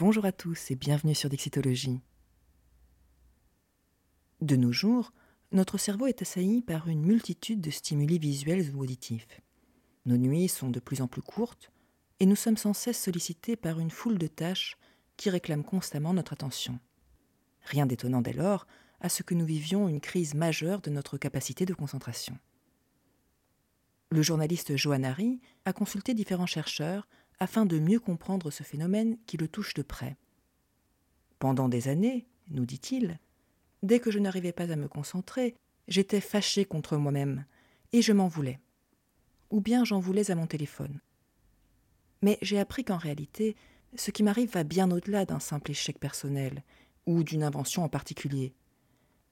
Bonjour à tous et bienvenue sur Dixitologie. De nos jours, notre cerveau est assailli par une multitude de stimuli visuels ou auditifs. Nos nuits sont de plus en plus courtes et nous sommes sans cesse sollicités par une foule de tâches qui réclament constamment notre attention. Rien d'étonnant dès lors à ce que nous vivions une crise majeure de notre capacité de concentration. Le journaliste Johan Hari a consulté différents chercheurs afin de mieux comprendre ce phénomène qui le touche de près. Pendant des années, nous dit-il, dès que je n'arrivais pas à me concentrer, j'étais fâché contre moi-même, et je m'en voulais. Ou bien j'en voulais à mon téléphone. Mais j'ai appris qu'en réalité, ce qui m'arrive va bien au-delà d'un simple échec personnel, ou d'une invention en particulier.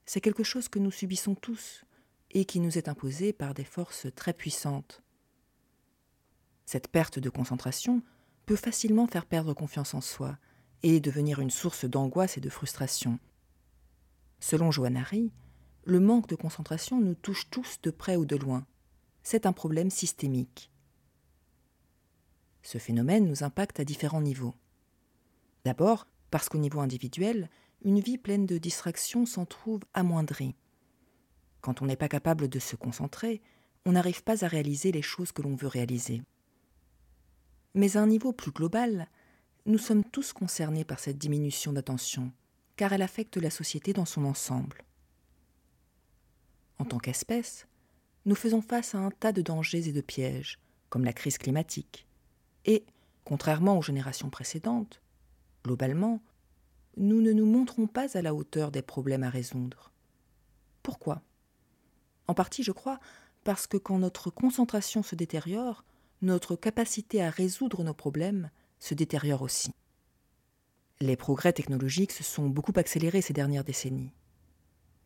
C'est quelque chose que nous subissons tous, et qui nous est imposé par des forces très puissantes. Cette perte de concentration peut facilement faire perdre confiance en soi et devenir une source d'angoisse et de frustration. Selon Joannari, le manque de concentration nous touche tous de près ou de loin. C'est un problème systémique. Ce phénomène nous impacte à différents niveaux. D'abord, parce qu'au niveau individuel, une vie pleine de distractions s'en trouve amoindrie. Quand on n'est pas capable de se concentrer, on n'arrive pas à réaliser les choses que l'on veut réaliser. Mais à un niveau plus global, nous sommes tous concernés par cette diminution d'attention, car elle affecte la société dans son ensemble. En tant qu'espèce, nous faisons face à un tas de dangers et de pièges, comme la crise climatique. Et, contrairement aux générations précédentes, globalement, nous ne nous montrons pas à la hauteur des problèmes à résoudre. Pourquoi? En partie, je crois, parce que quand notre concentration se détériore, notre capacité à résoudre nos problèmes se détériore aussi. Les progrès technologiques se sont beaucoup accélérés ces dernières décennies.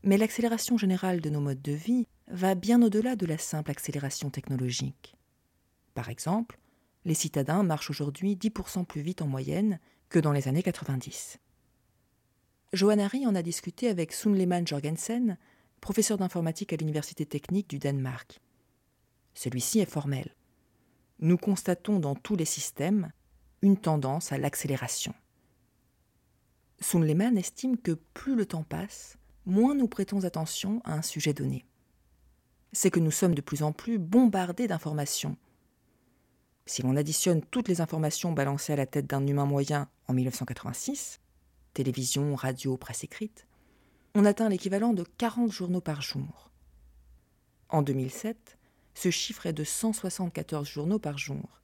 Mais l'accélération générale de nos modes de vie va bien au-delà de la simple accélération technologique. Par exemple, les citadins marchent aujourd'hui 10% plus vite en moyenne que dans les années 90. Johan en a discuté avec Sunleman Jorgensen, professeur d'informatique à l'Université technique du Danemark. Celui-ci est formel nous constatons dans tous les systèmes une tendance à l'accélération. Lehmann estime que plus le temps passe, moins nous prêtons attention à un sujet donné. C'est que nous sommes de plus en plus bombardés d'informations. Si l'on additionne toutes les informations balancées à la tête d'un humain moyen en 1986, télévision, radio, presse écrite, on atteint l'équivalent de 40 journaux par jour. En 2007, ce chiffre est de 174 journaux par jour.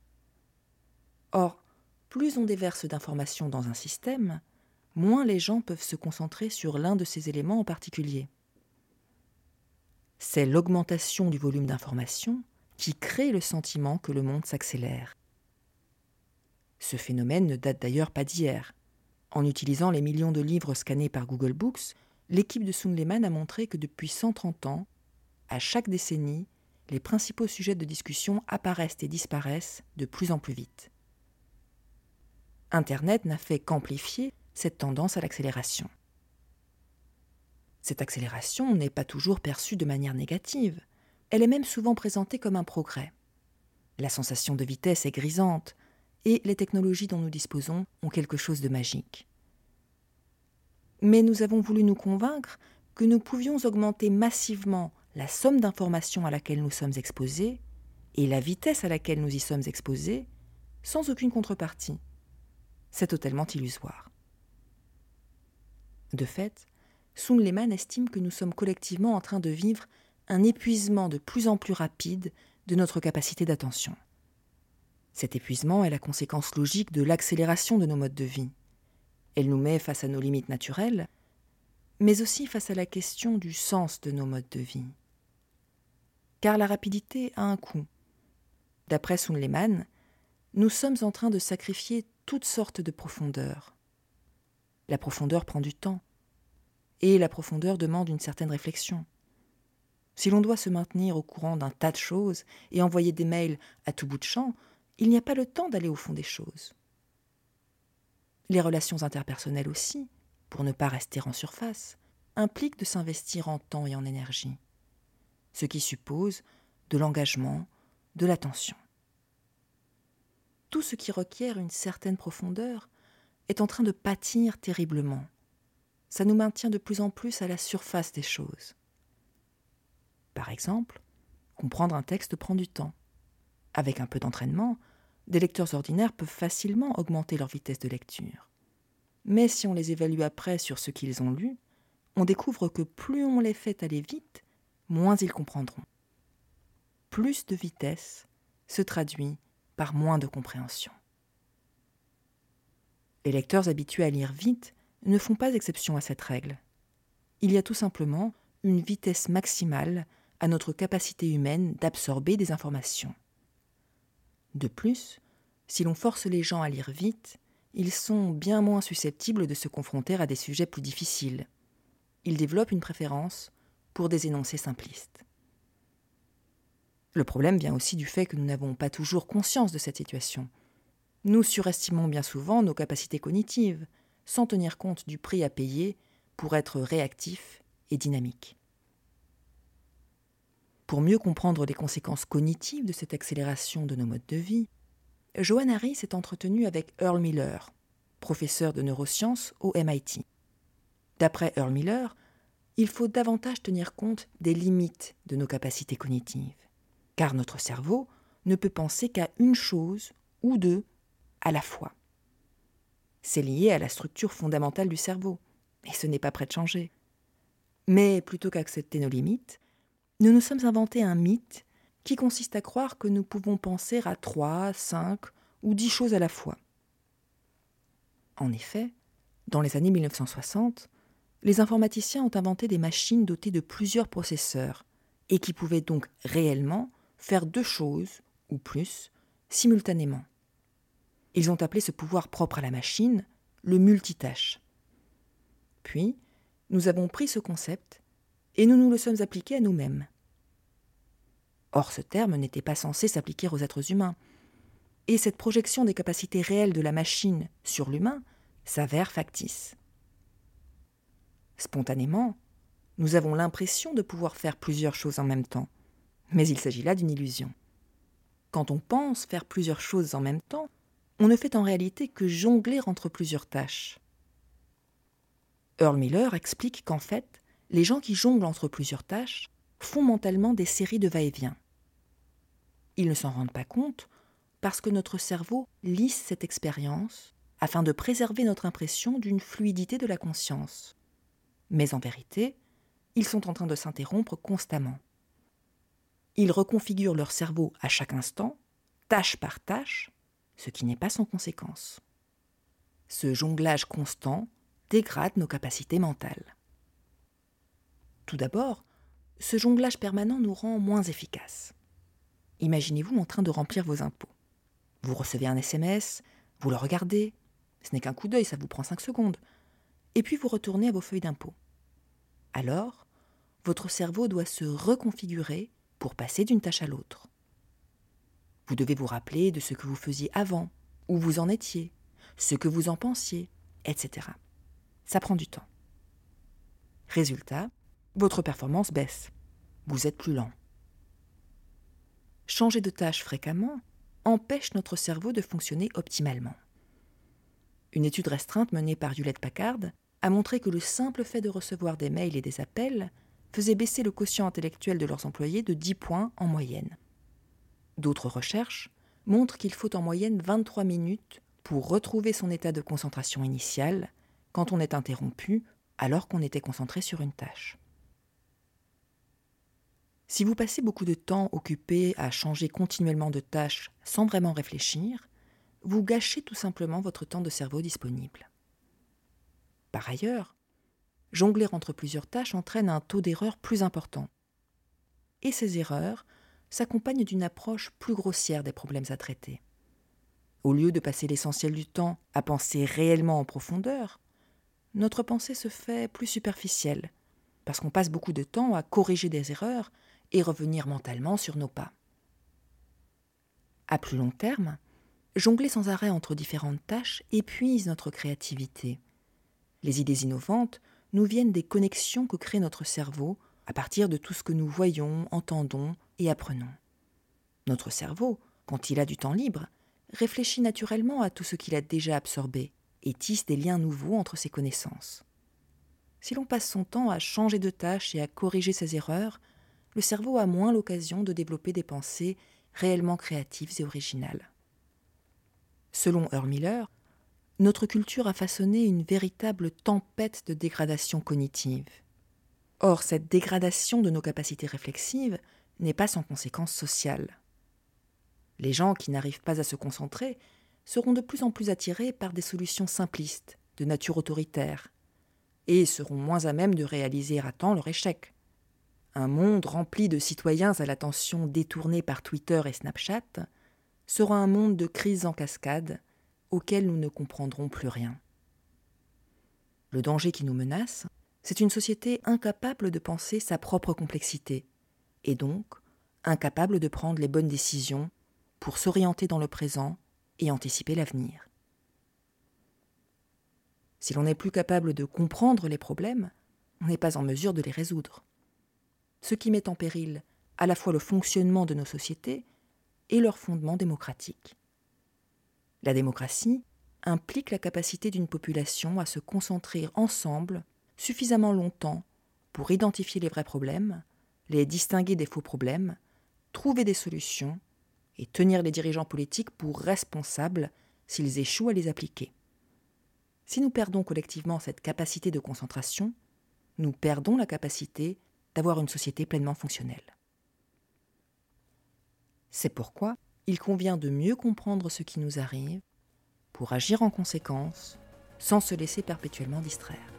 Or, plus on déverse d'informations dans un système, moins les gens peuvent se concentrer sur l'un de ces éléments en particulier. C'est l'augmentation du volume d'informations qui crée le sentiment que le monde s'accélère. Ce phénomène ne date d'ailleurs pas d'hier. En utilisant les millions de livres scannés par Google Books, l'équipe de Lehmann a montré que depuis 130 ans, à chaque décennie, les principaux sujets de discussion apparaissent et disparaissent de plus en plus vite. Internet n'a fait qu'amplifier cette tendance à l'accélération. Cette accélération n'est pas toujours perçue de manière négative, elle est même souvent présentée comme un progrès. La sensation de vitesse est grisante, et les technologies dont nous disposons ont quelque chose de magique. Mais nous avons voulu nous convaincre que nous pouvions augmenter massivement la somme d'informations à laquelle nous sommes exposés et la vitesse à laquelle nous y sommes exposés sans aucune contrepartie. C'est totalement illusoire. De fait, Sun Lehman estime que nous sommes collectivement en train de vivre un épuisement de plus en plus rapide de notre capacité d'attention. Cet épuisement est la conséquence logique de l'accélération de nos modes de vie. Elle nous met face à nos limites naturelles, mais aussi face à la question du sens de nos modes de vie car la rapidité a un coût. D'après Lehmann, nous sommes en train de sacrifier toutes sortes de profondeurs. La profondeur prend du temps, et la profondeur demande une certaine réflexion. Si l'on doit se maintenir au courant d'un tas de choses et envoyer des mails à tout bout de champ, il n'y a pas le temps d'aller au fond des choses. Les relations interpersonnelles aussi, pour ne pas rester en surface, impliquent de s'investir en temps et en énergie ce qui suppose de l'engagement, de l'attention. Tout ce qui requiert une certaine profondeur est en train de pâtir terriblement. Ça nous maintient de plus en plus à la surface des choses. Par exemple, comprendre un texte prend du temps. Avec un peu d'entraînement, des lecteurs ordinaires peuvent facilement augmenter leur vitesse de lecture. Mais si on les évalue après sur ce qu'ils ont lu, on découvre que plus on les fait aller vite, moins ils comprendront. Plus de vitesse se traduit par moins de compréhension. Les lecteurs habitués à lire vite ne font pas exception à cette règle. Il y a tout simplement une vitesse maximale à notre capacité humaine d'absorber des informations. De plus, si l'on force les gens à lire vite, ils sont bien moins susceptibles de se confronter à des sujets plus difficiles. Ils développent une préférence pour des énoncés simplistes. Le problème vient aussi du fait que nous n'avons pas toujours conscience de cette situation. Nous surestimons bien souvent nos capacités cognitives, sans tenir compte du prix à payer pour être réactifs et dynamiques. Pour mieux comprendre les conséquences cognitives de cette accélération de nos modes de vie, Joanne Harry s'est entretenue avec Earl Miller, professeur de neurosciences au MIT. D'après Earl Miller, il faut davantage tenir compte des limites de nos capacités cognitives, car notre cerveau ne peut penser qu'à une chose ou deux à la fois. C'est lié à la structure fondamentale du cerveau, et ce n'est pas prêt de changer. Mais plutôt qu'accepter nos limites, nous nous sommes inventés un mythe qui consiste à croire que nous pouvons penser à trois, cinq ou dix choses à la fois. En effet, dans les années 1960, les informaticiens ont inventé des machines dotées de plusieurs processeurs et qui pouvaient donc réellement faire deux choses, ou plus, simultanément. Ils ont appelé ce pouvoir propre à la machine le multitâche. Puis, nous avons pris ce concept et nous nous le sommes appliqué à nous-mêmes. Or, ce terme n'était pas censé s'appliquer aux êtres humains. Et cette projection des capacités réelles de la machine sur l'humain s'avère factice. Spontanément, nous avons l'impression de pouvoir faire plusieurs choses en même temps, mais il s'agit là d'une illusion. Quand on pense faire plusieurs choses en même temps, on ne fait en réalité que jongler entre plusieurs tâches. Earl Miller explique qu'en fait, les gens qui jonglent entre plusieurs tâches font mentalement des séries de va-et-vient. Ils ne s'en rendent pas compte parce que notre cerveau lisse cette expérience afin de préserver notre impression d'une fluidité de la conscience. Mais en vérité, ils sont en train de s'interrompre constamment. Ils reconfigurent leur cerveau à chaque instant, tâche par tâche, ce qui n'est pas sans conséquence. Ce jonglage constant dégrade nos capacités mentales. Tout d'abord, ce jonglage permanent nous rend moins efficaces. Imaginez-vous en train de remplir vos impôts. Vous recevez un SMS, vous le regardez, ce n'est qu'un coup d'œil, ça vous prend cinq secondes, et puis vous retournez à vos feuilles d'impôts. Alors, votre cerveau doit se reconfigurer pour passer d'une tâche à l'autre. Vous devez vous rappeler de ce que vous faisiez avant, où vous en étiez, ce que vous en pensiez, etc. Ça prend du temps. Résultat, votre performance baisse. Vous êtes plus lent. Changer de tâche fréquemment empêche notre cerveau de fonctionner optimalement. Une étude restreinte menée par Hewlett Packard a montré que le simple fait de recevoir des mails et des appels faisait baisser le quotient intellectuel de leurs employés de 10 points en moyenne. D'autres recherches montrent qu'il faut en moyenne 23 minutes pour retrouver son état de concentration initial quand on est interrompu alors qu'on était concentré sur une tâche. Si vous passez beaucoup de temps occupé à changer continuellement de tâches sans vraiment réfléchir, vous gâchez tout simplement votre temps de cerveau disponible. Par ailleurs, jongler entre plusieurs tâches entraîne un taux d'erreur plus important. Et ces erreurs s'accompagnent d'une approche plus grossière des problèmes à traiter. Au lieu de passer l'essentiel du temps à penser réellement en profondeur, notre pensée se fait plus superficielle, parce qu'on passe beaucoup de temps à corriger des erreurs et revenir mentalement sur nos pas. À plus long terme, jongler sans arrêt entre différentes tâches épuise notre créativité. Les idées innovantes nous viennent des connexions que crée notre cerveau à partir de tout ce que nous voyons, entendons et apprenons. Notre cerveau, quand il a du temps libre, réfléchit naturellement à tout ce qu'il a déjà absorbé et tisse des liens nouveaux entre ses connaissances. Si l'on passe son temps à changer de tâche et à corriger ses erreurs, le cerveau a moins l'occasion de développer des pensées réellement créatives et originales. Selon Earl Miller, notre culture a façonné une véritable tempête de dégradation cognitive. Or, cette dégradation de nos capacités réflexives n'est pas sans conséquences sociales. Les gens qui n'arrivent pas à se concentrer seront de plus en plus attirés par des solutions simplistes, de nature autoritaire, et seront moins à même de réaliser à temps leur échec. Un monde rempli de citoyens à l'attention détournée par Twitter et Snapchat sera un monde de crises en cascade auquel nous ne comprendrons plus rien. Le danger qui nous menace, c'est une société incapable de penser sa propre complexité, et donc incapable de prendre les bonnes décisions pour s'orienter dans le présent et anticiper l'avenir. Si l'on n'est plus capable de comprendre les problèmes, on n'est pas en mesure de les résoudre. Ce qui met en péril à la fois le fonctionnement de nos sociétés et leur fondement démocratique. La démocratie implique la capacité d'une population à se concentrer ensemble suffisamment longtemps pour identifier les vrais problèmes, les distinguer des faux problèmes, trouver des solutions et tenir les dirigeants politiques pour responsables s'ils échouent à les appliquer. Si nous perdons collectivement cette capacité de concentration, nous perdons la capacité d'avoir une société pleinement fonctionnelle. C'est pourquoi il convient de mieux comprendre ce qui nous arrive pour agir en conséquence sans se laisser perpétuellement distraire.